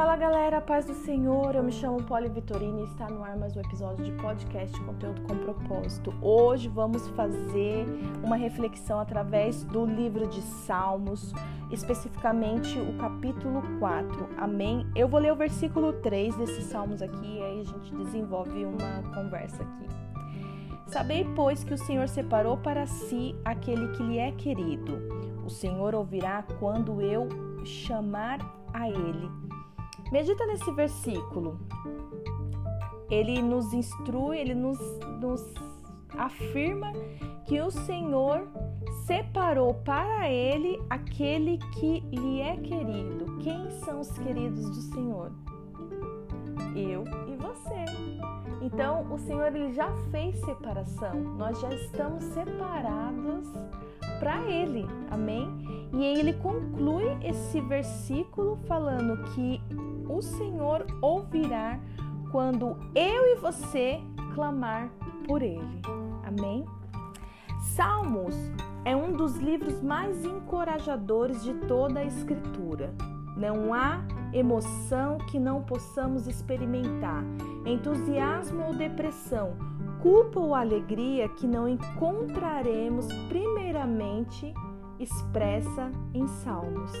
Fala galera, paz do Senhor, eu me chamo Poli Vitorino e está no ar mais um episódio de podcast Conteúdo com Propósito. Hoje vamos fazer uma reflexão através do livro de Salmos, especificamente o capítulo 4, amém? Eu vou ler o versículo 3 desses salmos aqui e aí a gente desenvolve uma conversa aqui. Sabei, pois, que o Senhor separou para si aquele que lhe é querido. O Senhor ouvirá quando eu chamar a ele. Medita nesse versículo. Ele nos instrui, ele nos, nos afirma que o Senhor separou para ele aquele que lhe é querido. Quem são os queridos do Senhor? Eu e você. Então, o Senhor ele já fez separação. Nós já estamos separados para ele. Amém? E ele conclui esse versículo falando que o Senhor ouvirá quando eu e você clamar por Ele. Amém? Salmos é um dos livros mais encorajadores de toda a Escritura. Não há emoção que não possamos experimentar, entusiasmo ou depressão, culpa ou alegria que não encontraremos primeiramente expressa em Salmos.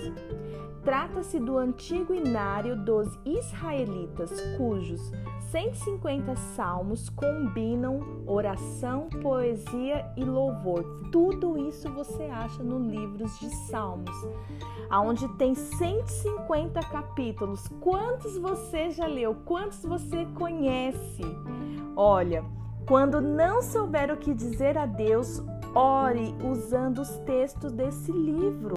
Trata-se do antigo inário dos israelitas, cujos 150 salmos combinam oração, poesia e louvor. Tudo isso você acha no livros de Salmos, aonde tem 150 capítulos. Quantos você já leu? Quantos você conhece? Olha, quando não souber o que dizer a Deus, ore usando os textos desse livro.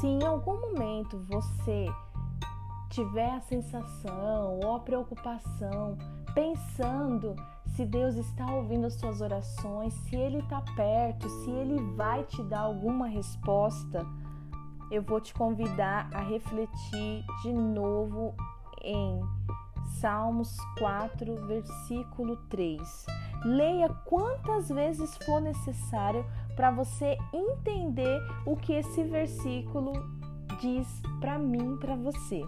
Se em algum momento você tiver a sensação ou a preocupação, pensando se Deus está ouvindo as suas orações, se Ele está perto, se Ele vai te dar alguma resposta, eu vou te convidar a refletir de novo em Salmos 4, versículo 3. Leia quantas vezes for necessário para você entender o que esse versículo diz para mim, para você.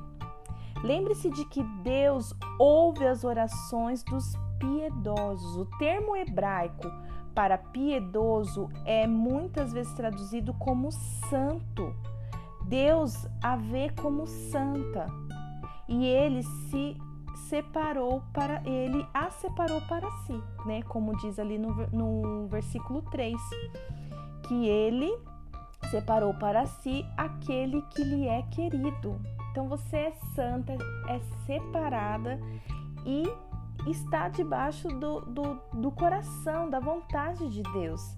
Lembre-se de que Deus ouve as orações dos piedosos. O termo hebraico para piedoso é muitas vezes traduzido como santo. Deus a vê como santa e ele se separou para ele a separou para si, né? Como diz ali no, no versículo 3, que ele separou para si aquele que lhe é querido. Então você é santa, é separada e está debaixo do, do, do coração, da vontade de Deus.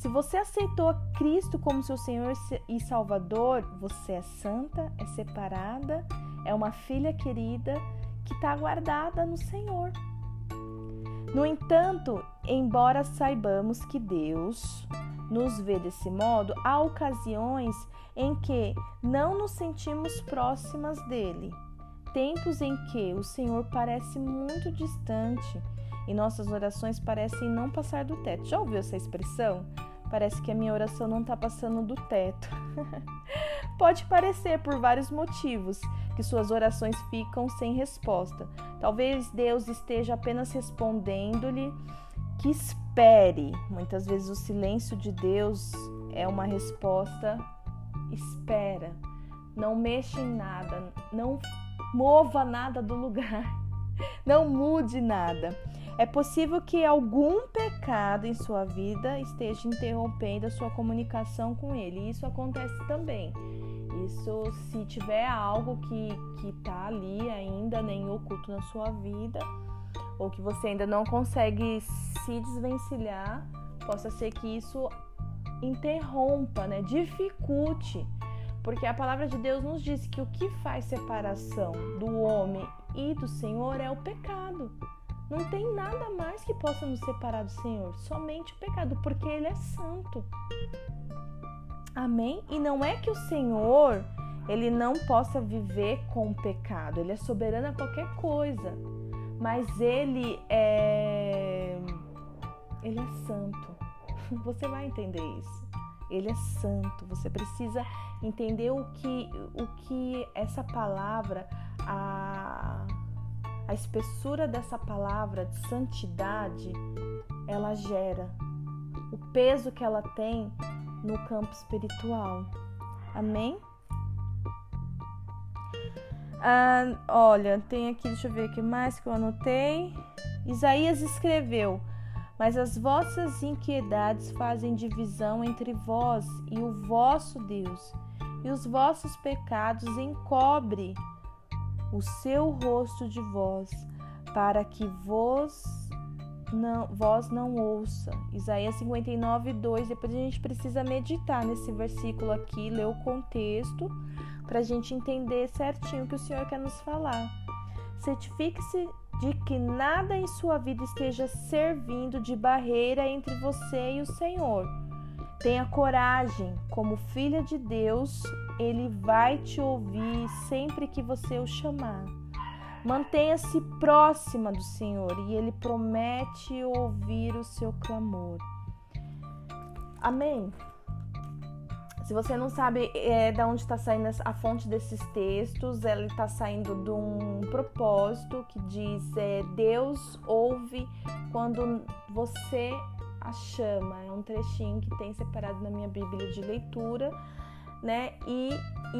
Se você aceitou Cristo como seu Senhor e Salvador, você é santa, é separada, é uma filha querida que está guardada no Senhor. No entanto, embora saibamos que Deus nos vê desse modo, há ocasiões em que não nos sentimos próximas dele. Tempos em que o Senhor parece muito distante e nossas orações parecem não passar do teto. Já ouviu essa expressão? Parece que a minha oração não está passando do teto. Pode parecer por vários motivos que suas orações ficam sem resposta. Talvez Deus esteja apenas respondendo-lhe que espere. Muitas vezes o silêncio de Deus é uma resposta espera. Não mexa em nada, não mova nada do lugar, não mude nada. É possível que algum pecado em sua vida esteja interrompendo a sua comunicação com ele. Isso acontece também. Isso se tiver algo que que tá ali ainda nem oculto na sua vida ou que você ainda não consegue se desvencilhar, possa ser que isso interrompa, né? Dificulte. Porque a palavra de Deus nos diz que o que faz separação do homem e do Senhor é o pecado. Não tem nada mais que possa nos separar do Senhor, somente o pecado, porque Ele é santo. Amém? E não é que o Senhor ele não possa viver com o pecado, ele é soberano a qualquer coisa, mas ele é ele é santo. Você vai entender isso. Ele é santo. Você precisa entender o que, o que essa palavra, a espessura dessa palavra de santidade, ela gera. O peso que ela tem no campo espiritual. Amém? Ah, olha, tem aqui, deixa eu ver o que mais que eu anotei. Isaías escreveu: Mas as vossas inquiedades fazem divisão entre vós e o vosso Deus, e os vossos pecados encobre o seu rosto de vós, para que vos não, vós não ouça. Isaías 59, 2. Depois a gente precisa meditar nesse versículo aqui, ler o contexto, para a gente entender certinho o que o Senhor quer nos falar. Certifique-se de que nada em sua vida esteja servindo de barreira entre você e o Senhor. Tenha coragem, como filha de Deus, ele vai te ouvir sempre que você o chamar. Mantenha-se próxima do Senhor e Ele promete ouvir o seu clamor. Amém. Se você não sabe é, de onde está saindo a fonte desses textos, ela está saindo de um propósito que diz é, Deus ouve quando você a chama. É um trechinho que tem separado na minha Bíblia de leitura né? E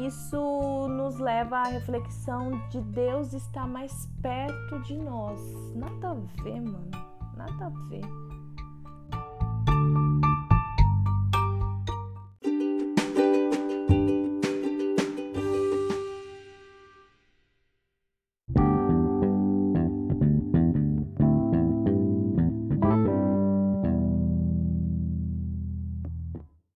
isso nos leva à reflexão de Deus estar mais perto de nós. Nada a ver, mano. Nada a ver.